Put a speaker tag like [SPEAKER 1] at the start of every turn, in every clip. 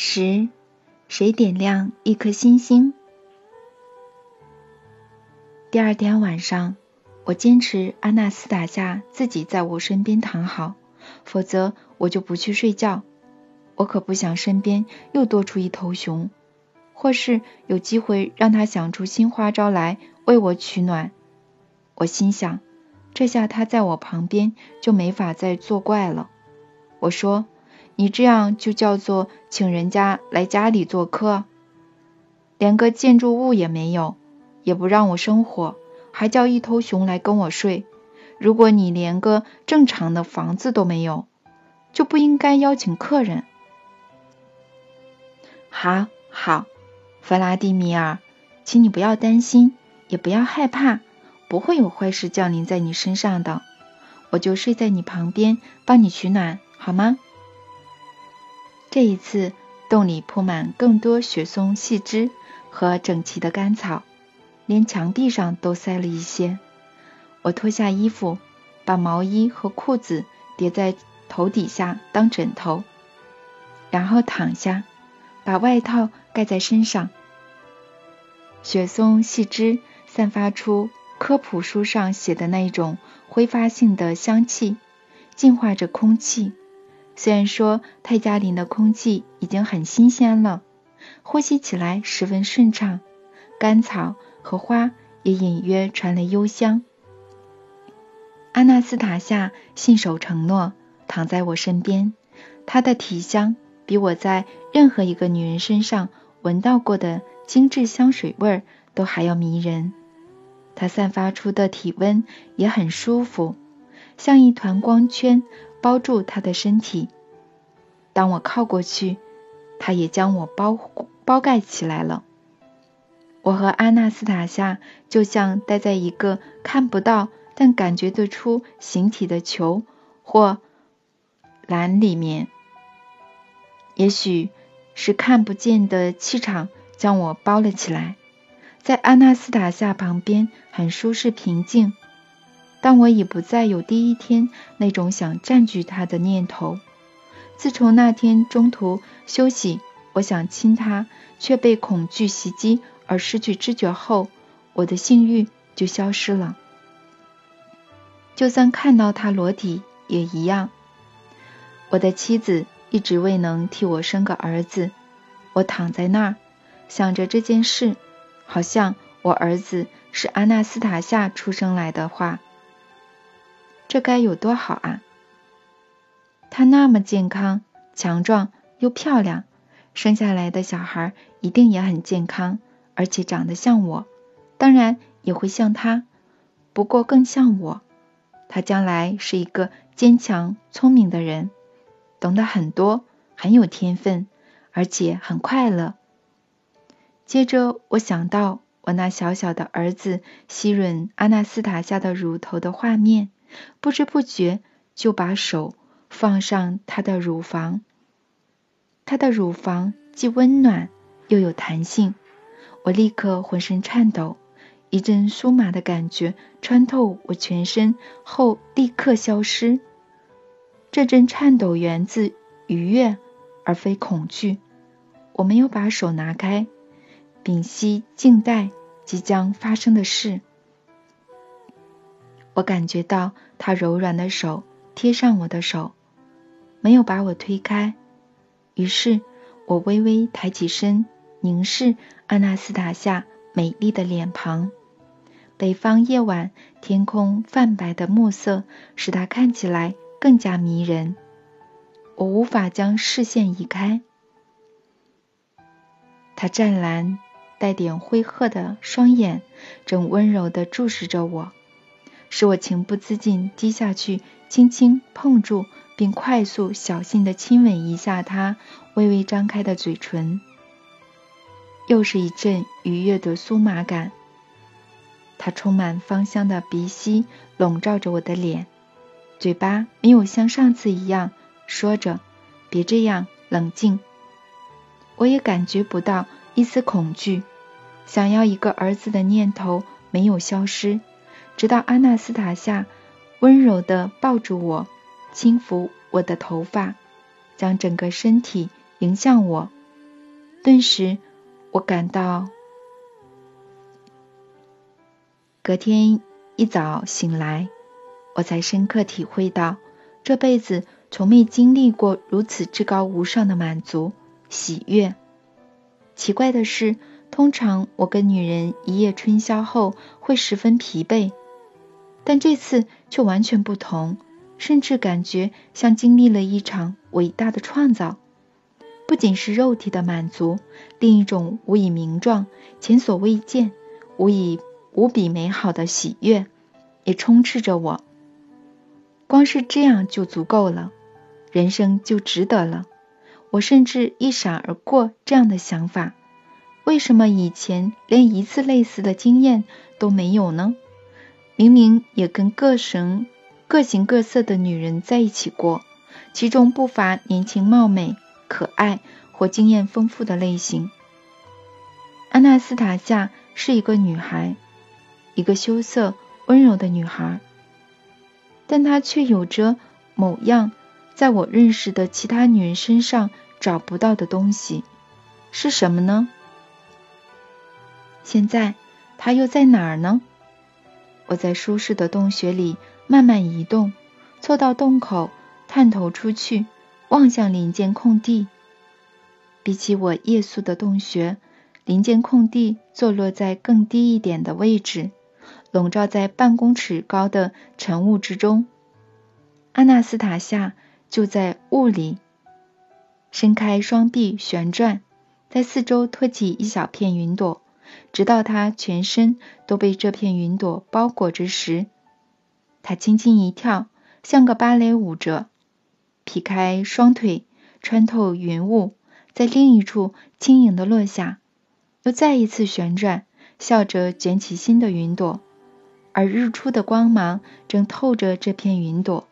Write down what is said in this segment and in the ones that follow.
[SPEAKER 1] 十，谁点亮一颗星星？第二天晚上，我坚持阿纳斯塔夏自己在我身边躺好，否则我就不去睡觉。我可不想身边又多出一头熊，或是有机会让他想出新花招来为我取暖。我心想，这下他在我旁边就没法再作怪了。我说。你这样就叫做请人家来家里做客，连个建筑物也没有，也不让我生火，还叫一头熊来跟我睡。如果你连个正常的房子都没有，就不应该邀请客人。好，好，弗拉迪米尔，请你不要担心，也不要害怕，不会有坏事降临在你身上的。我就睡在你旁边，帮你取暖，好吗？这一次，洞里铺满更多雪松细枝和整齐的干草，连墙壁上都塞了一些。我脱下衣服，把毛衣和裤子叠在头底下当枕头，然后躺下，把外套盖在身上。雪松细枝散发出科普书上写的那种挥发性的香气，净化着空气。虽然说泰加林的空气已经很新鲜了，呼吸起来十分顺畅，干草和花也隐约传来幽香。阿纳斯塔夏信守承诺，躺在我身边，她的体香比我在任何一个女人身上闻到过的精致香水味都还要迷人。她散发出的体温也很舒服，像一团光圈。包住他的身体。当我靠过去，他也将我包包盖起来了。我和阿纳斯塔夏就像待在一个看不到但感觉得出形体的球或篮里面。也许是看不见的气场将我包了起来，在阿纳斯塔夏旁边很舒适平静。但我已不再有第一天那种想占据他的念头。自从那天中途休息，我想亲他，却被恐惧袭击而失去知觉后，我的性欲就消失了。就算看到他裸体也一样。我的妻子一直未能替我生个儿子，我躺在那儿想着这件事，好像我儿子是阿纳斯塔夏出生来的话。这该有多好啊！她那么健康、强壮又漂亮，生下来的小孩一定也很健康，而且长得像我，当然也会像他，不过更像我。他将来是一个坚强、聪明的人，懂得很多，很有天分，而且很快乐。接着，我想到我那小小的儿子吸吮阿纳斯塔夏的乳头的画面。不知不觉就把手放上她的乳房，她的乳房既温暖又有弹性，我立刻浑身颤抖，一阵酥麻的感觉穿透我全身后立刻消失。这阵颤抖源自愉悦而非恐惧。我没有把手拿开，屏息静待即将发生的事。我感觉到他柔软的手贴上我的手，没有把我推开。于是，我微微抬起身，凝视阿纳斯塔夏美丽的脸庞。北方夜晚天空泛白的暮色使她看起来更加迷人。我无法将视线移开。她湛蓝、带点灰褐的双眼正温柔地注视着我。使我情不自禁低下去，轻轻碰住，并快速、小心地亲吻一下他微微张开的嘴唇。又是一阵愉悦的酥麻感。他充满芳香的鼻息笼罩着我的脸，嘴巴没有像上次一样说着“别这样，冷静”。我也感觉不到一丝恐惧，想要一个儿子的念头没有消失。直到阿纳斯塔夏温柔地抱住我，轻抚我的头发，将整个身体迎向我，顿时，我感到，隔天一早醒来，我才深刻体会到，这辈子从没经历过如此至高无上的满足、喜悦。奇怪的是，通常我跟女人一夜春宵后会十分疲惫，但这次却完全不同，甚至感觉像经历了一场伟大的创造。不仅是肉体的满足，另一种无以名状、前所未见、无以无比美好的喜悦也充斥着我。光是这样就足够了，人生就值得了。我甚至一闪而过这样的想法：为什么以前连一次类似的经验都没有呢？明明也跟各神各形各色的女人在一起过，其中不乏年轻貌美、可爱或经验丰富的类型。阿纳斯塔夏是一个女孩，一个羞涩温柔的女孩，但她却有着某样。在我认识的其他女人身上找不到的东西是什么呢？现在她又在哪儿呢？我在舒适的洞穴里慢慢移动，凑到洞口，探头出去，望向林间空地。比起我夜宿的洞穴，林间空地坐落在更低一点的位置，笼罩在半公尺高的晨雾之中。阿纳斯塔夏。就在雾里，伸开双臂旋转，在四周托起一小片云朵，直到他全身都被这片云朵包裹之时，他轻轻一跳，像个芭蕾舞者，劈开双腿，穿透云雾，在另一处轻盈的落下，又再一次旋转，笑着卷起新的云朵，而日出的光芒正透着这片云朵。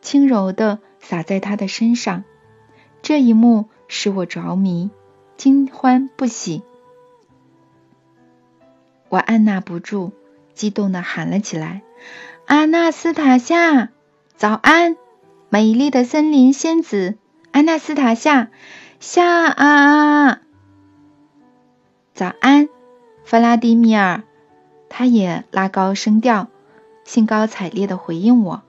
[SPEAKER 1] 轻柔的洒在他的身上，这一幕使我着迷，惊欢不喜。我按捺不住，激动的喊了起来：“阿纳斯塔夏，早安，美丽的森林仙子！阿纳斯塔夏，夏啊，早安，弗拉迪米尔！”他也拉高声调，兴高采烈的回应我。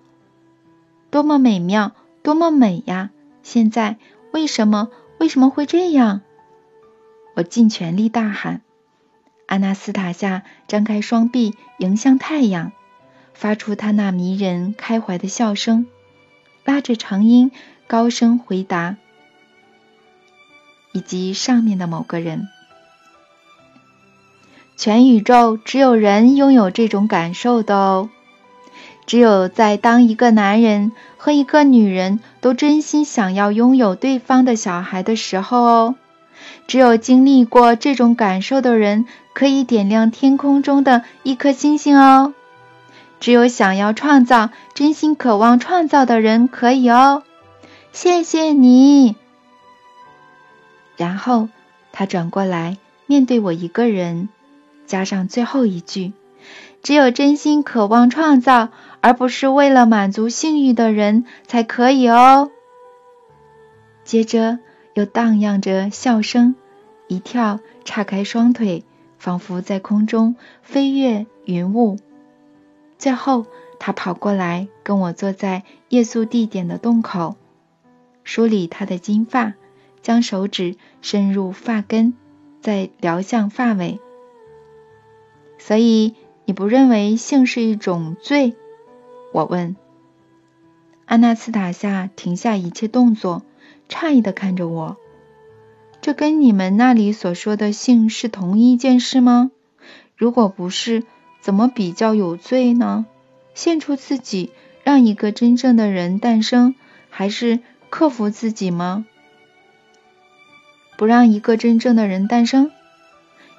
[SPEAKER 1] 多么美妙，多么美呀！现在为什么为什么会这样？我尽全力大喊。阿纳斯塔夏张开双臂迎向太阳，发出他那迷人开怀的笑声，拉着长音高声回答。以及上面的某个人，全宇宙只有人拥有这种感受的哦。只有在当一个男人和一个女人都真心想要拥有对方的小孩的时候哦，只有经历过这种感受的人可以点亮天空中的一颗星星哦，只有想要创造、真心渴望创造的人可以哦。谢谢你。然后他转过来面对我一个人，加上最后一句：只有真心渴望创造。而不是为了满足性欲的人才可以哦。接着又荡漾着笑声，一跳，岔开双腿，仿佛在空中飞越云雾。最后，他跑过来，跟我坐在夜宿地点的洞口，梳理他的金发，将手指伸入发根，再撩向发尾。所以，你不认为性是一种罪？我问阿纳斯塔夏，停下一切动作，诧异的看着我。这跟你们那里所说的性是同一件事吗？如果不是，怎么比较有罪呢？献出自己，让一个真正的人诞生，还是克服自己吗？不让一个真正的人诞生，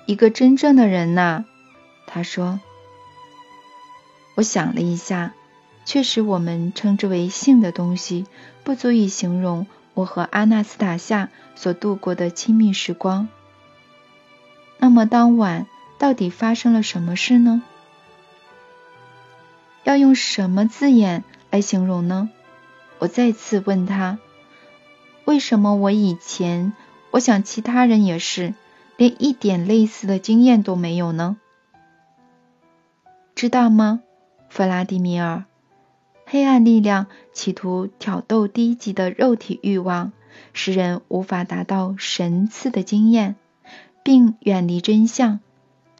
[SPEAKER 1] 一个真正的人呐，他说。我想了一下。确实，我们称之为性的东西，不足以形容我和阿纳斯塔夏所度过的亲密时光。那么当晚到底发生了什么事呢？要用什么字眼来形容呢？我再次问他：为什么我以前我想其他人也是，连一点类似的经验都没有呢。知道吗，弗拉迪米尔？黑暗力量企图挑逗低级的肉体欲望，使人无法达到神赐的经验，并远离真相。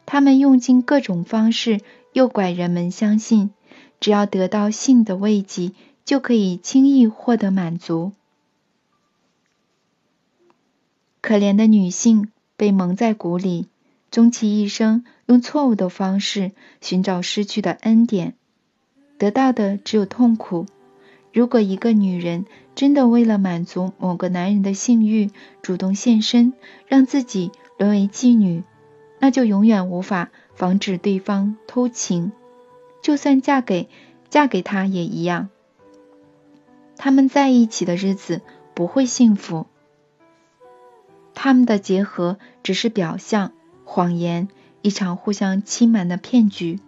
[SPEAKER 1] 他们用尽各种方式诱拐人们相信，只要得到性的慰藉，就可以轻易获得满足。可怜的女性被蒙在鼓里，终其一生用错误的方式寻找失去的恩典，得到的只有痛苦。如果一个女人真的为了满足某个男人的性欲，主动献身，让自己沦为妓女，那就永远无法防止对方偷情，就算嫁给嫁给他也一样。他们在一起的日子不会幸福。他们的结合只是表象、谎言，一场互相欺瞒的骗局。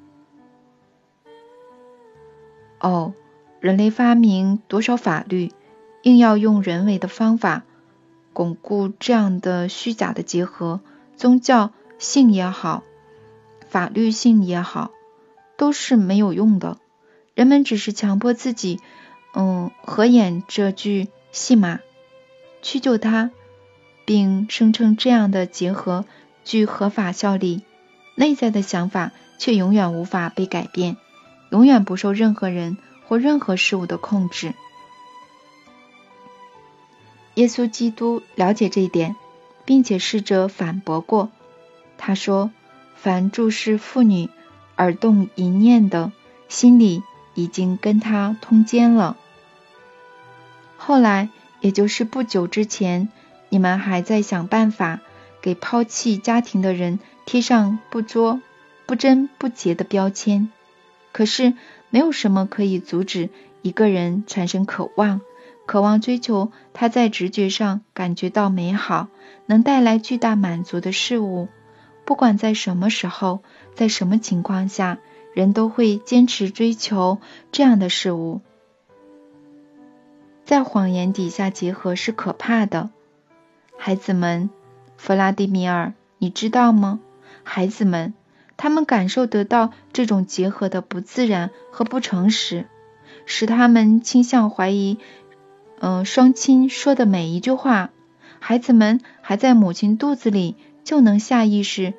[SPEAKER 1] 哦，人类发明多少法律，硬要用人为的方法巩固这样的虚假的结合，宗教性也好，法律性也好，都是没有用的。人们只是强迫自己，嗯，合演这句戏码，去救他。并声称这样的结合具合法效力，内在的想法却永远无法被改变，永远不受任何人或任何事物的控制。耶稣基督了解这一点，并且试着反驳过。他说：“凡注视妇女耳动一念的，心里已经跟他通奸了。”后来，也就是不久之前。你们还在想办法给抛弃家庭的人贴上不作、不贞、不洁的标签，可是没有什么可以阻止一个人产生渴望，渴望追求他在直觉上感觉到美好、能带来巨大满足的事物。不管在什么时候、在什么情况下，人都会坚持追求这样的事物。在谎言底下结合是可怕的。孩子们，弗拉迪米尔，你知道吗？孩子们，他们感受得到这种结合的不自然和不诚实，使他们倾向怀疑，嗯，双亲说的每一句话。孩子们还在母亲肚子里就能下意识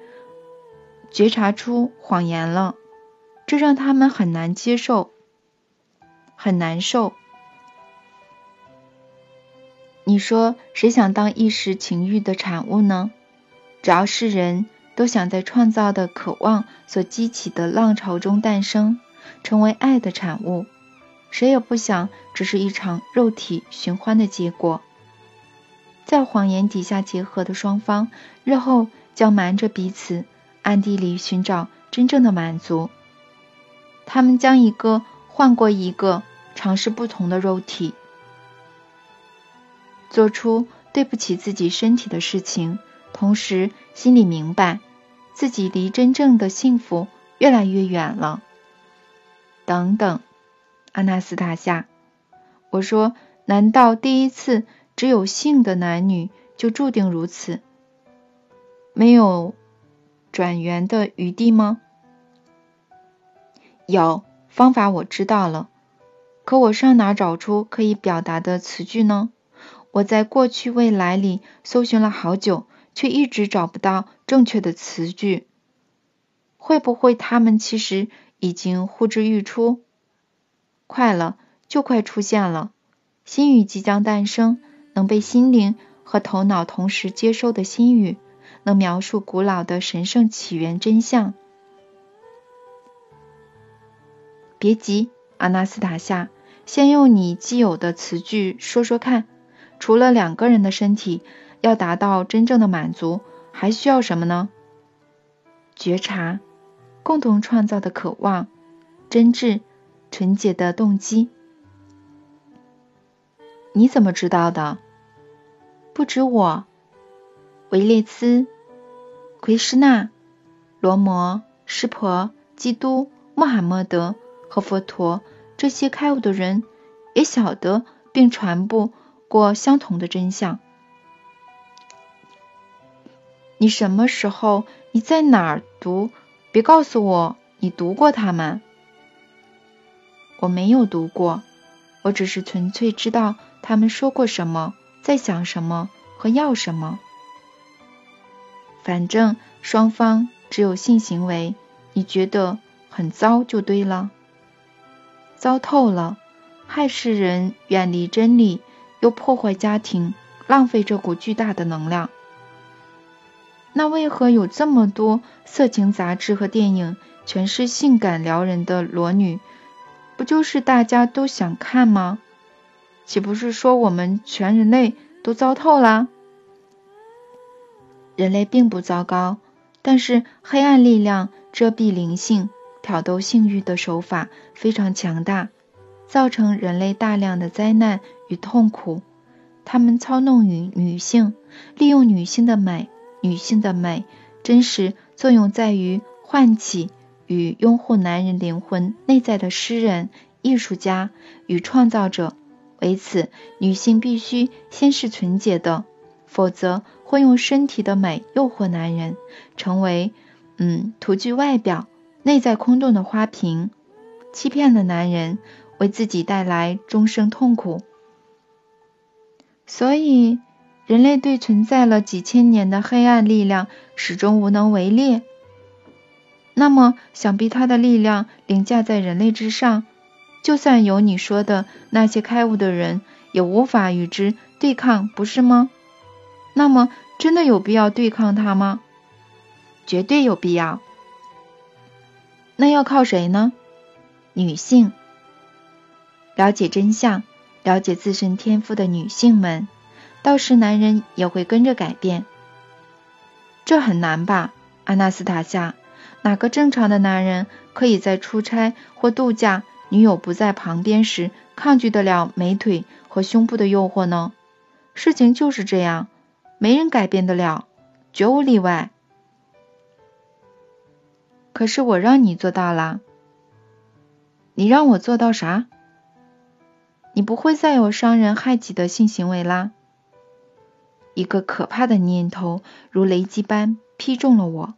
[SPEAKER 1] 觉察出谎言了，这让他们很难接受，很难受。你说谁想当一时情欲的产物呢？只要是人都想在创造的渴望所激起的浪潮中诞生，成为爱的产物。谁也不想只是一场肉体寻欢的结果。在谎言底下结合的双方，日后将瞒着彼此，暗地里寻找真正的满足。他们将一个换过一个，尝试不同的肉体。做出对不起自己身体的事情，同时心里明白自己离真正的幸福越来越远了。等等，阿纳斯塔夏，我说，难道第一次只有性的男女就注定如此，没有转圆的余地吗？有方法，我知道了，可我上哪找出可以表达的词句呢？我在过去未来里搜寻了好久，却一直找不到正确的词句。会不会他们其实已经呼之欲出？快了，就快出现了。新语即将诞生，能被心灵和头脑同时接收的新语，能描述古老的神圣起源真相。别急，阿纳斯塔夏，先用你既有的词句说说看。除了两个人的身体，要达到真正的满足，还需要什么呢？觉察，共同创造的渴望，真挚、纯洁的动机。你怎么知道的？不止我，维列兹、奎师那、罗摩、湿婆、基督、穆罕默德和佛陀这些开悟的人也晓得并传播。过相同的真相，你什么时候？你在哪儿读？别告诉我你读过他们。我没有读过，我只是纯粹知道他们说过什么，在想什么和要什么。反正双方只有性行为，你觉得很糟就对了，糟透了，害世人远离真理，又破坏家庭，浪费这股巨大的能量。那为何有这么多色情杂志和电影，全是性感撩人的裸女？不就是大家都想看吗？岂不是说我们全人类都糟透了？人类并不糟糕，但是黑暗力量遮蔽灵性、挑逗性欲的手法非常强大，造成人类大量的灾难与痛苦。他们操弄于女性，利用女性的美。女性的美真实作用在于唤起与拥护男人灵魂内在的诗人、艺术家与创造者。为此，女性必须先是纯洁的，否则会用身体的美诱惑男人，成为嗯徒具外表、内在空洞的花瓶，欺骗了男人，为自己带来终生痛苦。所以。人类对存在了几千年的黑暗力量始终无能为力，那么想必他的力量凌驾在人类之上，就算有你说的那些开悟的人，也无法与之对抗，不是吗？那么真的有必要对抗他吗？绝对有必要。那要靠谁呢？女性，了解真相、了解自身天赋的女性们。到时男人也会跟着改变，这很难吧，阿纳斯塔夏？哪个正常的男人可以在出差或度假、女友不在旁边时抗拒得了美腿和胸部的诱惑呢？事情就是这样，没人改变得了，绝无例外。可是我让你做到了，你让我做到啥？你不会再有伤人害己的性行为啦。一个可怕的念头如雷击般劈中了我，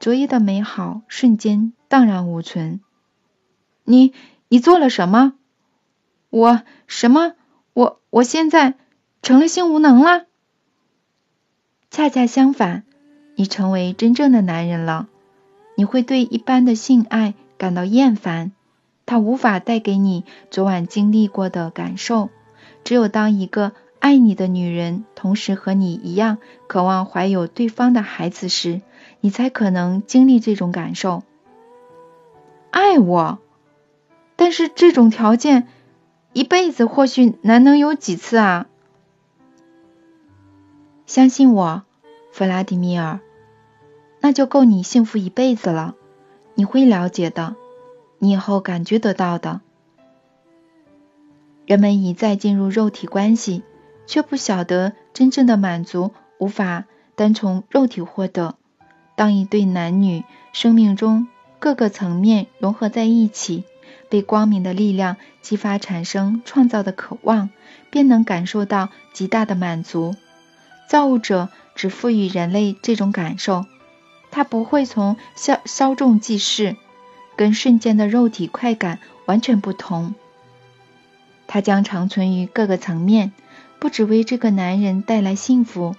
[SPEAKER 1] 昨夜的美好瞬间荡然无存。你，你做了什么？我什么？我我现在成了性无能了？恰恰相反，你成为真正的男人了。你会对一般的性爱感到厌烦，它无法带给你昨晚经历过的感受。只有当一个。爱你的女人，同时和你一样渴望怀有对方的孩子时，你才可能经历这种感受。爱我，但是这种条件一辈子或许难能有几次啊！相信我，弗拉迪米尔，那就够你幸福一辈子了。你会了解的，你以后感觉得到的。人们一再进入肉体关系。却不晓得真正的满足无法单从肉体获得。当一对男女生命中各个层面融合在一起，被光明的力量激发，产生创造的渴望，便能感受到极大的满足。造物者只赋予人类这种感受，他不会从稍稍纵即逝，跟瞬间的肉体快感完全不同。它将长存于各个层面。不只为这个男人带来幸福，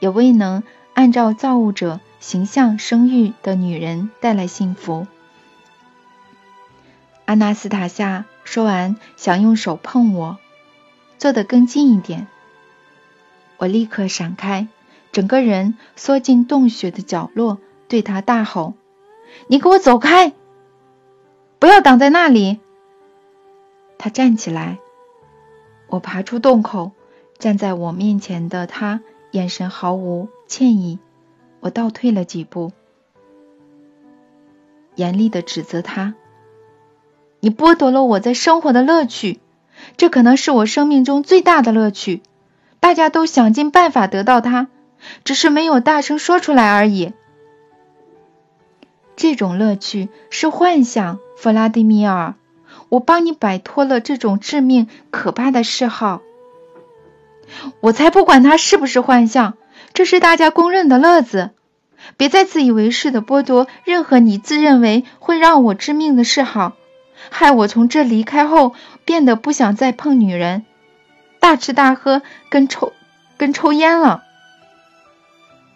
[SPEAKER 1] 也未能按照造物者形象生育的女人带来幸福。阿纳斯塔夏说完，想用手碰我，坐得更近一点。我立刻闪开，整个人缩进洞穴的角落，对他大吼：“你给我走开！不要挡在那里！”他站起来，我爬出洞口。站在我面前的他，眼神毫无歉意。我倒退了几步，严厉的指责他：“你剥夺了我在生活的乐趣，这可能是我生命中最大的乐趣。大家都想尽办法得到它，只是没有大声说出来而已。这种乐趣是幻想，弗拉迪米尔。我帮你摆脱了这种致命可怕的嗜好。”我才不管他是不是幻象，这是大家公认的乐子。别再自以为是的剥夺任何你自认为会让我致命的嗜好，害我从这离开后变得不想再碰女人，大吃大喝跟抽跟抽烟了。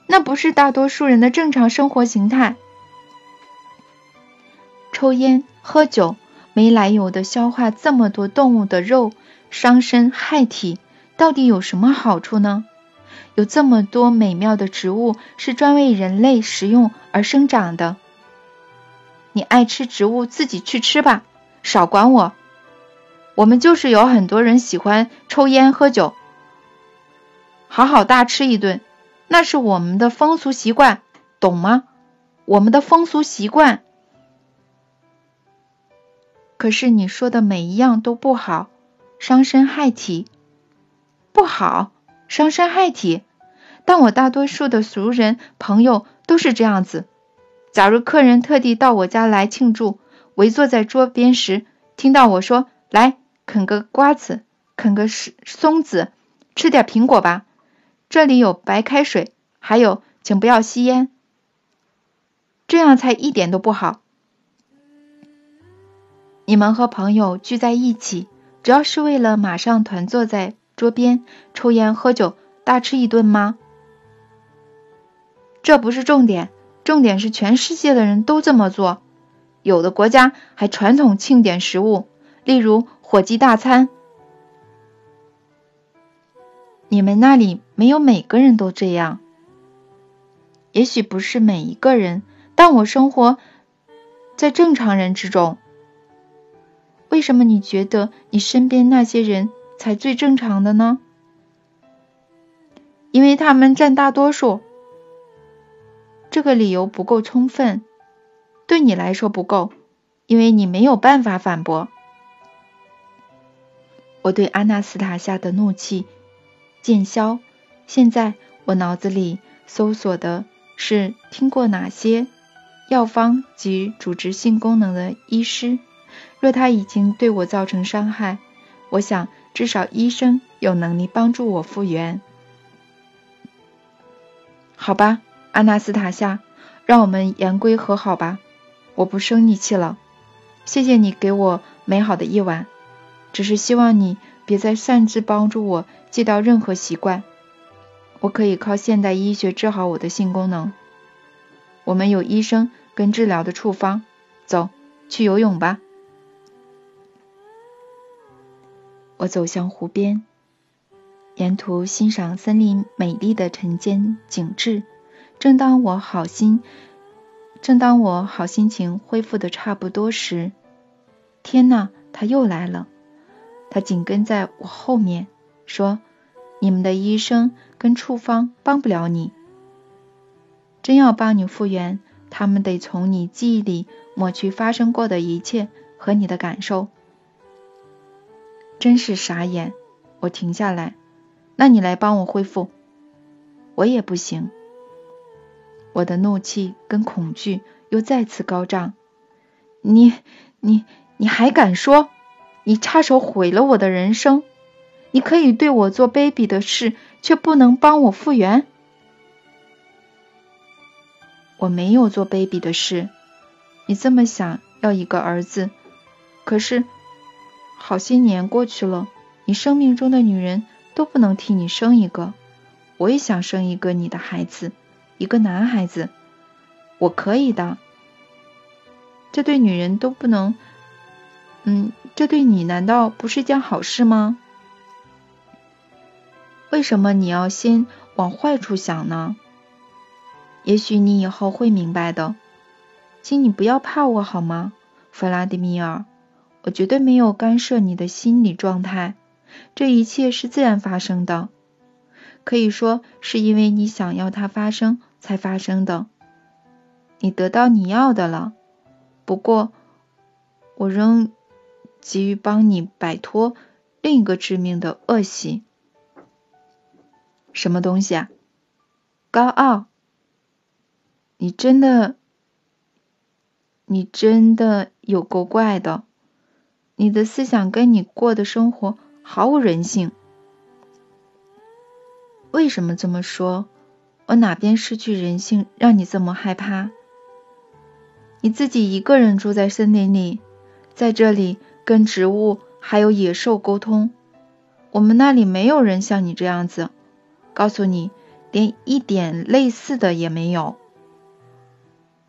[SPEAKER 1] 那不是大多数人的正常生活形态。抽烟喝酒，没来由的消化这么多动物的肉，伤身害体，到底有什么好处呢？有这么多美妙的植物是专为人类食用而生长的，你爱吃植物自己去吃吧，少管我。我们就是有很多人喜欢抽烟喝酒，好好大吃一顿，那是我们的风俗习惯，懂吗？我们的风俗习惯。可是你说的每一样都不好，伤身害体，不好。伤身害体，但我大多数的熟人朋友都是这样子。假如客人特地到我家来庆祝，围坐在桌边时，听到我说：“来啃个瓜子，啃个松子，吃点苹果吧。”这里有白开水，还有，请不要吸烟。这样才一点都不好。你们和朋友聚在一起，主要是为了马上团坐在。桌边抽烟喝酒大吃一顿吗？这不是重点，重点是全世界的人都这么做。有的国家还传统庆典食物，例如火鸡大餐。你们那里没有每个人都这样，也许不是每一个人，但我生活在正常人之中。为什么你觉得你身边那些人？才最正常的呢，因为他们占大多数。这个理由不够充分，对你来说不够，因为你没有办法反驳。我对阿纳斯塔夏的怒气渐消。现在我脑子里搜索的是听过哪些药方及主治性功能的医师。若他已经对我造成伤害，我想。至少医生有能力帮助我复原，好吧，阿纳斯塔夏，让我们言归和好吧。我不生你气了，谢谢你给我美好的夜晚，只是希望你别再擅自帮助我戒掉任何习惯。我可以靠现代医学治好我的性功能，我们有医生跟治疗的处方。走去游泳吧。我走向湖边，沿途欣赏森林美丽的晨间景致。正当我好心，正当我好心情恢复的差不多时，天呐，他又来了！他紧跟在我后面，说：“你们的医生跟处方帮不了你，真要帮你复原，他们得从你记忆里抹去发生过的一切和你的感受。”真是傻眼！我停下来，那你来帮我恢复。我也不行。我的怒气跟恐惧又再次高涨。你、你、你还敢说？你插手毁了我的人生！你可以对我做卑鄙的事，却不能帮我复原。我没有做卑鄙的事。你这么想要一个儿子，可是。好些年过去了，你生命中的女人都不能替你生一个。我也想生一个你的孩子，一个男孩子。我可以的。这对女人都不能，嗯，这对你难道不是件好事吗？为什么你要先往坏处想呢？也许你以后会明白的。请你不要怕我好吗，弗拉迪米尔？我绝对没有干涉你的心理状态，这一切是自然发生的，可以说是因为你想要它发生才发生的。你得到你要的了，不过我仍急于帮你摆脱另一个致命的恶习。什么东西啊？高傲？你真的，你真的有够怪的。你的思想跟你过的生活毫无人性。为什么这么说？我哪边失去人性，让你这么害怕？你自己一个人住在森林里，在这里跟植物还有野兽沟通。我们那里没有人像你这样子，告诉你，连一点类似的也没有。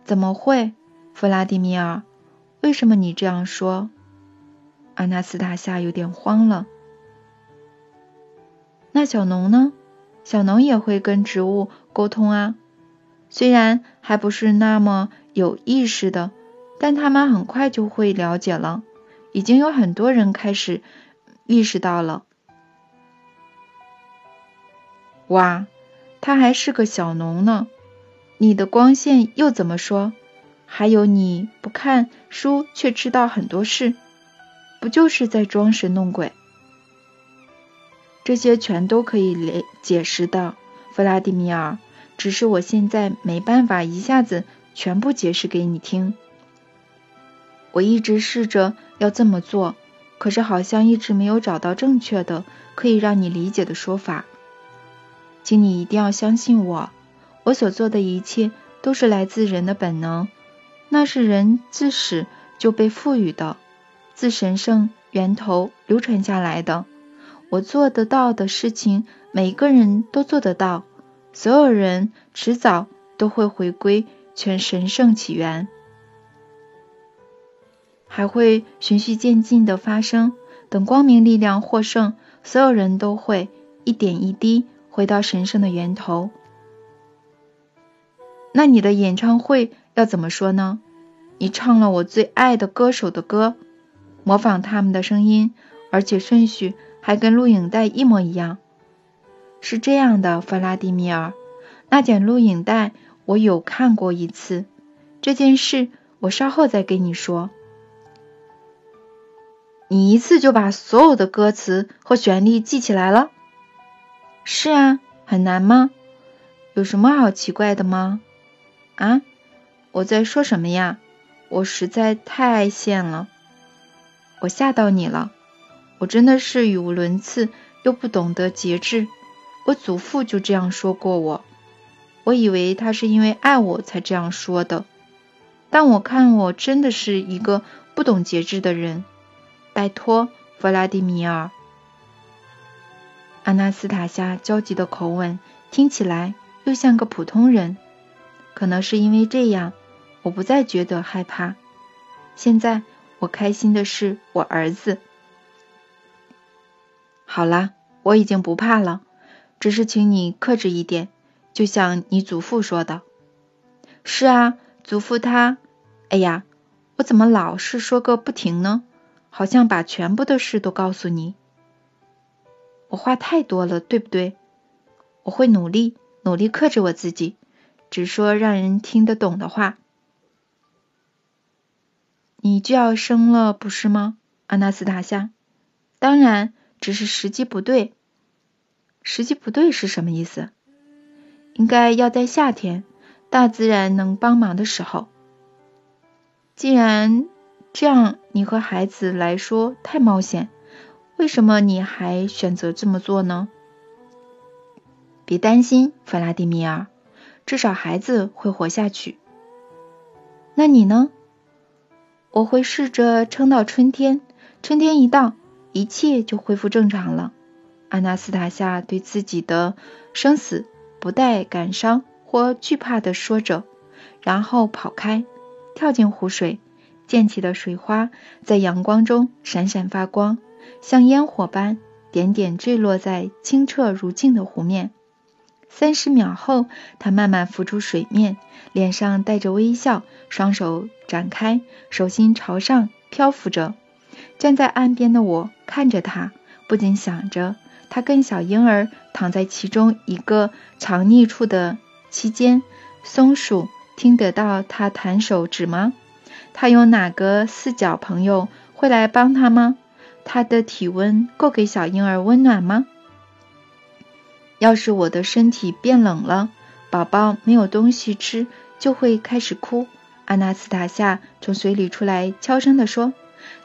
[SPEAKER 1] 怎么会，弗拉迪米尔？为什么你这样说？阿纳斯塔夏有点慌了。那小农呢？小农也会跟植物沟通啊，虽然还不是那么有意识的，但他们很快就会了解了。已经有很多人开始意识到了。哇，他还是个小农呢！你的光线又怎么说？还有你不看书却知道很多事，不就是在装神弄鬼？这些全都可以解解释的，弗拉迪米尔。只是我现在没办法一下子全部解释给你听。我一直试着要这么做，可是好像一直没有找到正确的可以让你理解的说法。请你一定要相信我，我所做的一切都是来自人的本能，那是人自始就被赋予的，自神圣源头流传下来的。我做得到的事情，每个人都做得到。所有人迟早都会回归全神圣起源，还会循序渐进的发生。等光明力量获胜，所有人都会一点一滴回到神圣的源头。那你的演唱会要怎么说呢？你唱了我最爱的歌手的歌，模仿他们的声音，而且顺序。还跟录影带一模一样，是这样的，弗拉迪米尔，那卷录影带我有看过一次。这件事我稍后再跟你说。你一次就把所有的歌词和旋律记起来了？是啊，很难吗？有什么好奇怪的吗？啊？我在说什么呀？我实在太爱线了，我吓到你了。我真的是语无伦次，又不懂得节制。我祖父就这样说过我，我以为他是因为爱我才这样说的，但我看我真的是一个不懂节制的人。拜托，弗拉迪米尔。阿纳斯塔夏焦急的口吻听起来又像个普通人，可能是因为这样，我不再觉得害怕。现在我开心的是我儿子。好啦，我已经不怕了，只是请你克制一点，就像你祖父说的。是啊，祖父他……哎呀，我怎么老是说个不停呢？好像把全部的事都告诉你。我话太多了，对不对？我会努力，努力克制我自己，只说让人听得懂的话。你就要生了，不是吗，阿纳斯塔夏？当然。只是时机不对，时机不对是什么意思？应该要在夏天，大自然能帮忙的时候。既然这样，你和孩子来说太冒险，为什么你还选择这么做呢？别担心，弗拉迪米尔，至少孩子会活下去。那你呢？我会试着撑到春天，春天一到。一切就恢复正常了。阿纳斯塔夏对自己的生死不带感伤或惧怕的说着，然后跑开，跳进湖水。溅起的水花在阳光中闪闪发光，像烟火般点点坠落在清澈如镜的湖面。三十秒后，他慢慢浮出水面，脸上带着微笑，双手展开，手心朝上漂浮着。站在岸边的我看着他，不禁想着：他跟小婴儿躺在其中一个藏匿处的期间，松鼠听得到他弹手指吗？他有哪个四脚朋友会来帮他吗？他的体温够给小婴儿温暖吗？要是我的身体变冷了，宝宝没有东西吃就会开始哭。阿纳斯塔夏从水里出来，悄声地说。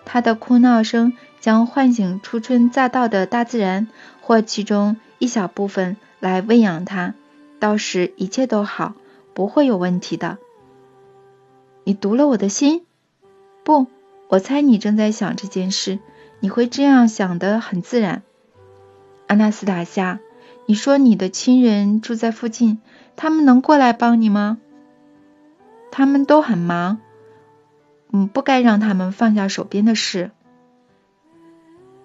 [SPEAKER 1] 他的哭闹声将唤醒初春乍到的大自然，或其中一小部分来喂养他。到时一切都好，不会有问题的。你读了我的心？不，我猜你正在想这件事。你会这样想的很自然。阿纳斯塔夏，你说你的亲人住在附近，他们能过来帮你吗？他们都很忙。嗯，不该让他们放下手边的事。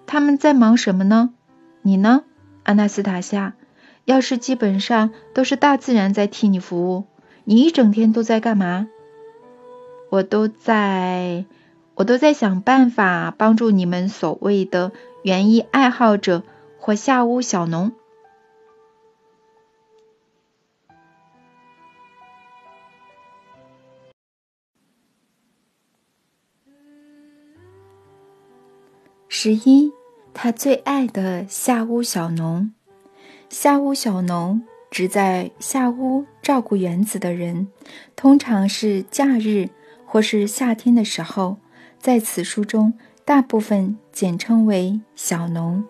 [SPEAKER 1] 他们在忙什么呢？你呢，阿纳斯塔夏？要是基本上都是大自然在替你服务，你一整天都在干嘛？我都在，我都在想办法帮助你们所谓的园艺爱好者或下屋小农。十一。他最爱的夏屋小农，夏屋小农指在夏屋照顾园子的人，通常是假日或是夏天的时候，在此书中大部分简称为小农。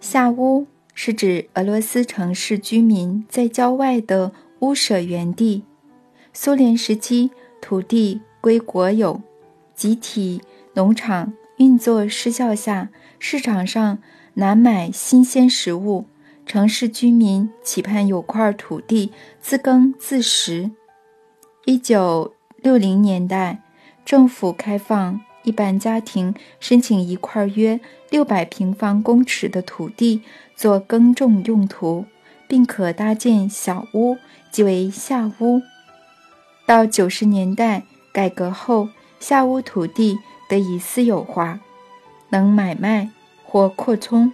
[SPEAKER 1] 夏屋是指俄罗斯城市居民在郊外的屋舍园地，苏联时期土地归国有，集体。农场运作失效下，市场上难买新鲜食物，城市居民期盼有块土地自耕自食。一九六零年代，政府开放一般家庭申请一块约六百平方公尺的土地做耕种用途，并可搭建小屋，即为下屋。到九十年代改革后，下屋土地。得以私有化，能买卖或扩充。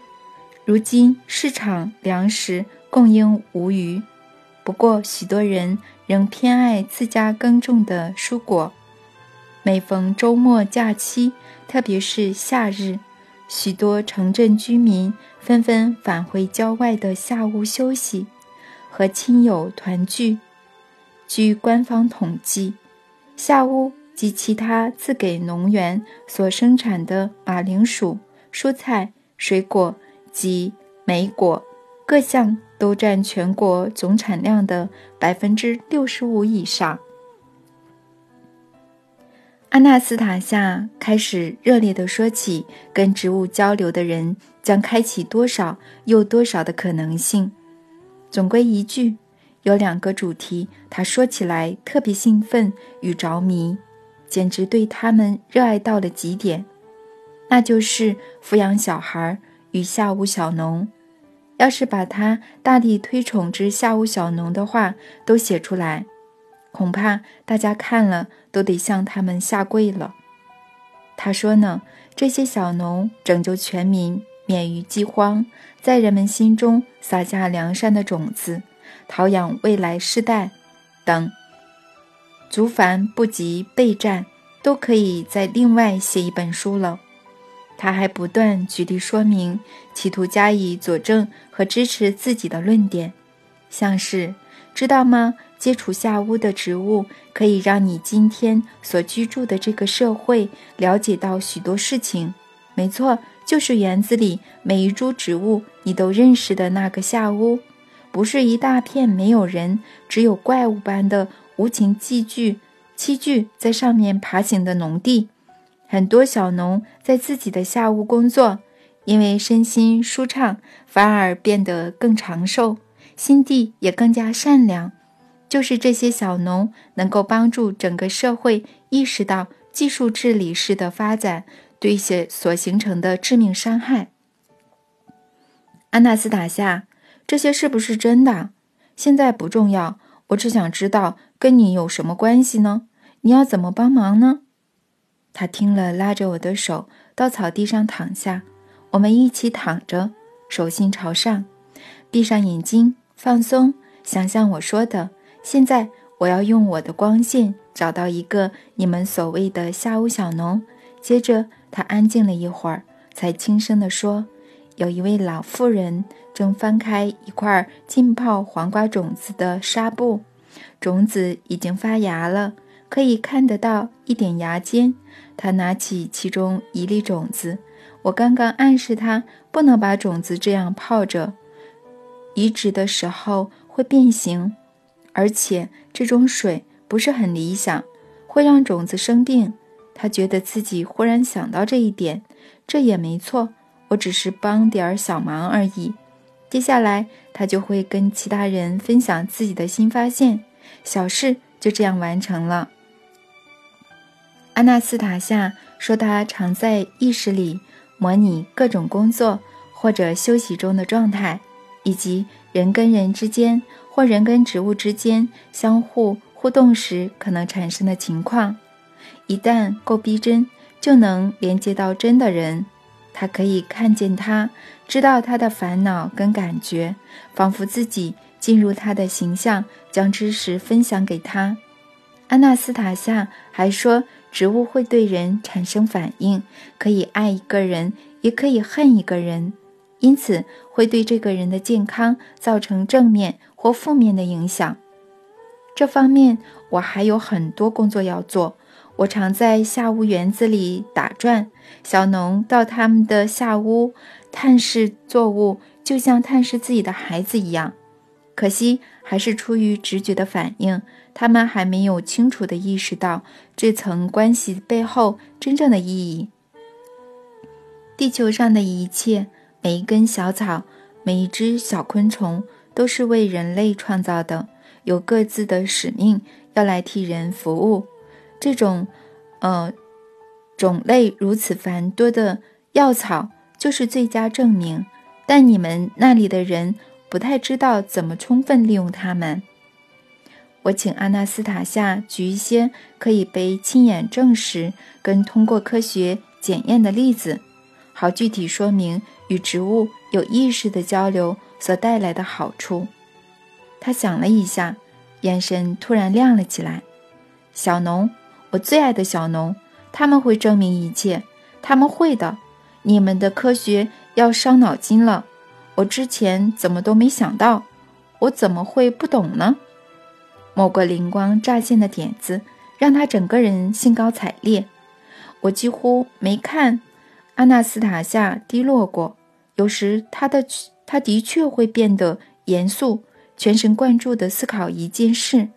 [SPEAKER 1] 如今市场粮食供应无余，不过许多人仍偏爱自家耕种的蔬果。每逢周末假期，特别是夏日，许多城镇居民纷纷返回郊外的下屋休息，和亲友团聚。据官方统计，下屋。及其他自给农园所生产的马铃薯、蔬菜、水果及莓果各项都占全国总产量的百分之六十五以上。阿纳斯塔夏开始热烈地说起，跟植物交流的人将开启多少又多少的可能性。总归一句，有两个主题，他说起来特别兴奋与着迷。简直对他们热爱到了极点，那就是抚养小孩与下屋小农。要是把他大力推崇之下屋小农的话都写出来，恐怕大家看了都得向他们下跪了。他说呢，这些小农拯救全民免于饥荒，在人们心中撒下良善的种子，陶养未来世代，等。足凡不及备战，都可以再另外写一本书了。他还不断举例说明，企图加以佐证和支持自己的论点，像是知道吗？接触下屋的植物，可以让你今天所居住的这个社会了解到许多事情。没错，就是园子里每一株植物你都认识的那个下屋，不是一大片没有人，只有怪物般的。无情寄居、栖居在上面爬行的农地，很多小农在自己的下屋工作，因为身心舒畅，反而变得更长寿，心地也更加善良。就是这些小农能够帮助整个社会意识到技术治理式的发展对些所形成的致命伤害。安纳斯塔夏，这些是不是真的？现在不重要，我只想知道。跟你有什么关系呢？你要怎么帮忙呢？他听了，拉着我的手到草地上躺下，我们一起躺着，手心朝上，闭上眼睛，放松，想象我说的。现在我要用我的光线找到一个你们所谓的下午小农。接着他安静了一会儿，才轻声地说：“有一位老妇人正翻开一块浸泡黄瓜种子的纱布。”种子已经发芽了，可以看得到一点芽尖。他拿起其中一粒种子，我刚刚暗示他不能把种子这样泡着，移植的时候会变形，而且这种水不是很理想，会让种子生病。他觉得自己忽然想到这一点，这也没错，我只是帮点儿小忙而已。接下来，他就会跟其他人分享自己的新发现，小事就这样完成了。阿纳斯塔夏说，他常在意识里模拟各种工作或者休息中的状态，以及人跟人之间或人跟植物之间相互互动时可能产生的情况。一旦够逼真，就能连接到真的人。他可以看见他，知道他的烦恼跟感觉，仿佛自己进入他的形象，将知识分享给他。安娜斯塔夏还说，植物会对人产生反应，可以爱一个人，也可以恨一个人，因此会对这个人的健康造成正面或负面的影响。这方面我还有很多工作要做。我常在下屋园子里打转，小农到他们的下屋探视作物，就像探视自己的孩子一样。可惜，还是出于直觉的反应，他们还没有清楚地意识到这层关系背后真正的意义。地球上的一切，每一根小草，每一只小昆虫，都是为人类创造的，有各自的使命，要来替人服务。这种，呃，种类如此繁多的药草就是最佳证明，但你们那里的人不太知道怎么充分利用它们。我请阿纳斯塔夏举一些可以被亲眼证实跟通过科学检验的例子，好具体说明与植物有意识的交流所带来的好处。他想了一下，眼神突然亮了起来，小农。我最爱的小农，他们会证明一切，他们会的。你们的科学要伤脑筋了，我之前怎么都没想到，我怎么会不懂呢？某个灵光乍现的点子，让他整个人兴高采烈。我几乎没看阿纳斯塔夏低落过，有时他的他的确会变得严肃，全神贯注地思考一件事。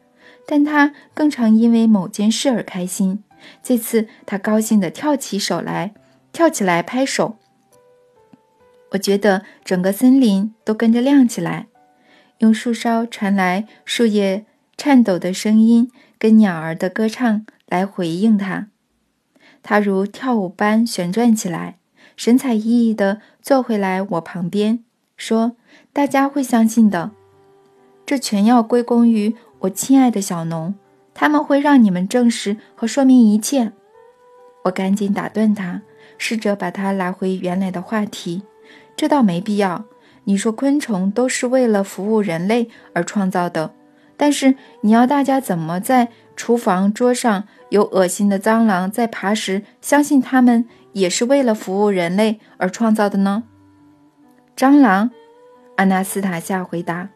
[SPEAKER 1] 但他更常因为某件事而开心。这次他高兴地跳起手来，跳起来拍手。我觉得整个森林都跟着亮起来，用树梢传来树叶颤抖的声音跟鸟儿的歌唱来回应他。他如跳舞般旋转起来，神采奕奕地坐回来我旁边，说：“大家会相信的，这全要归功于。”我亲爱的小农，他们会让你们证实和说明一切。我赶紧打断他，试着把他拉回原来的话题。这倒没必要。你说昆虫都是为了服务人类而创造的，但是你要大家怎么在厨房桌上有恶心的蟑螂在爬时，相信他们也是为了服务人类而创造的呢？蟑螂，阿纳斯塔夏回答。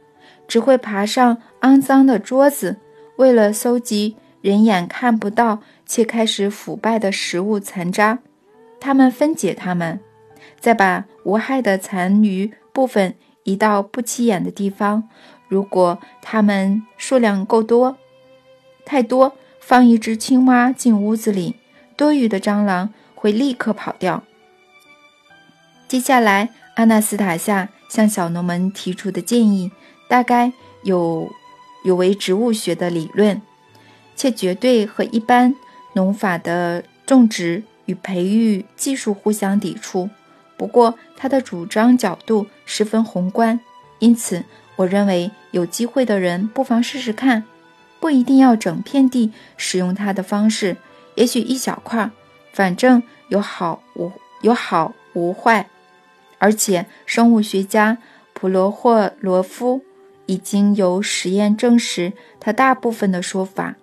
[SPEAKER 1] 只会爬上肮脏的桌子，为了搜集人眼看不到且开始腐败的食物残渣。他们分解它们，再把无害的残余部分移到不起眼的地方。如果它们数量够多，太多，放一只青蛙进屋子里，多余的蟑螂会立刻跑掉。接下来，阿纳斯塔夏向小农们提出的建议。大概有有违植物学的理论，且绝对和一般农法的种植与培育技术互相抵触。不过，他的主张角度十分宏观，因此我认为有机会的人不妨试试看。不一定要整片地使用他的方式，也许一小块，反正有好无有好无坏。而且，生物学家普罗霍罗夫。已经有实验证实，他大部分的说法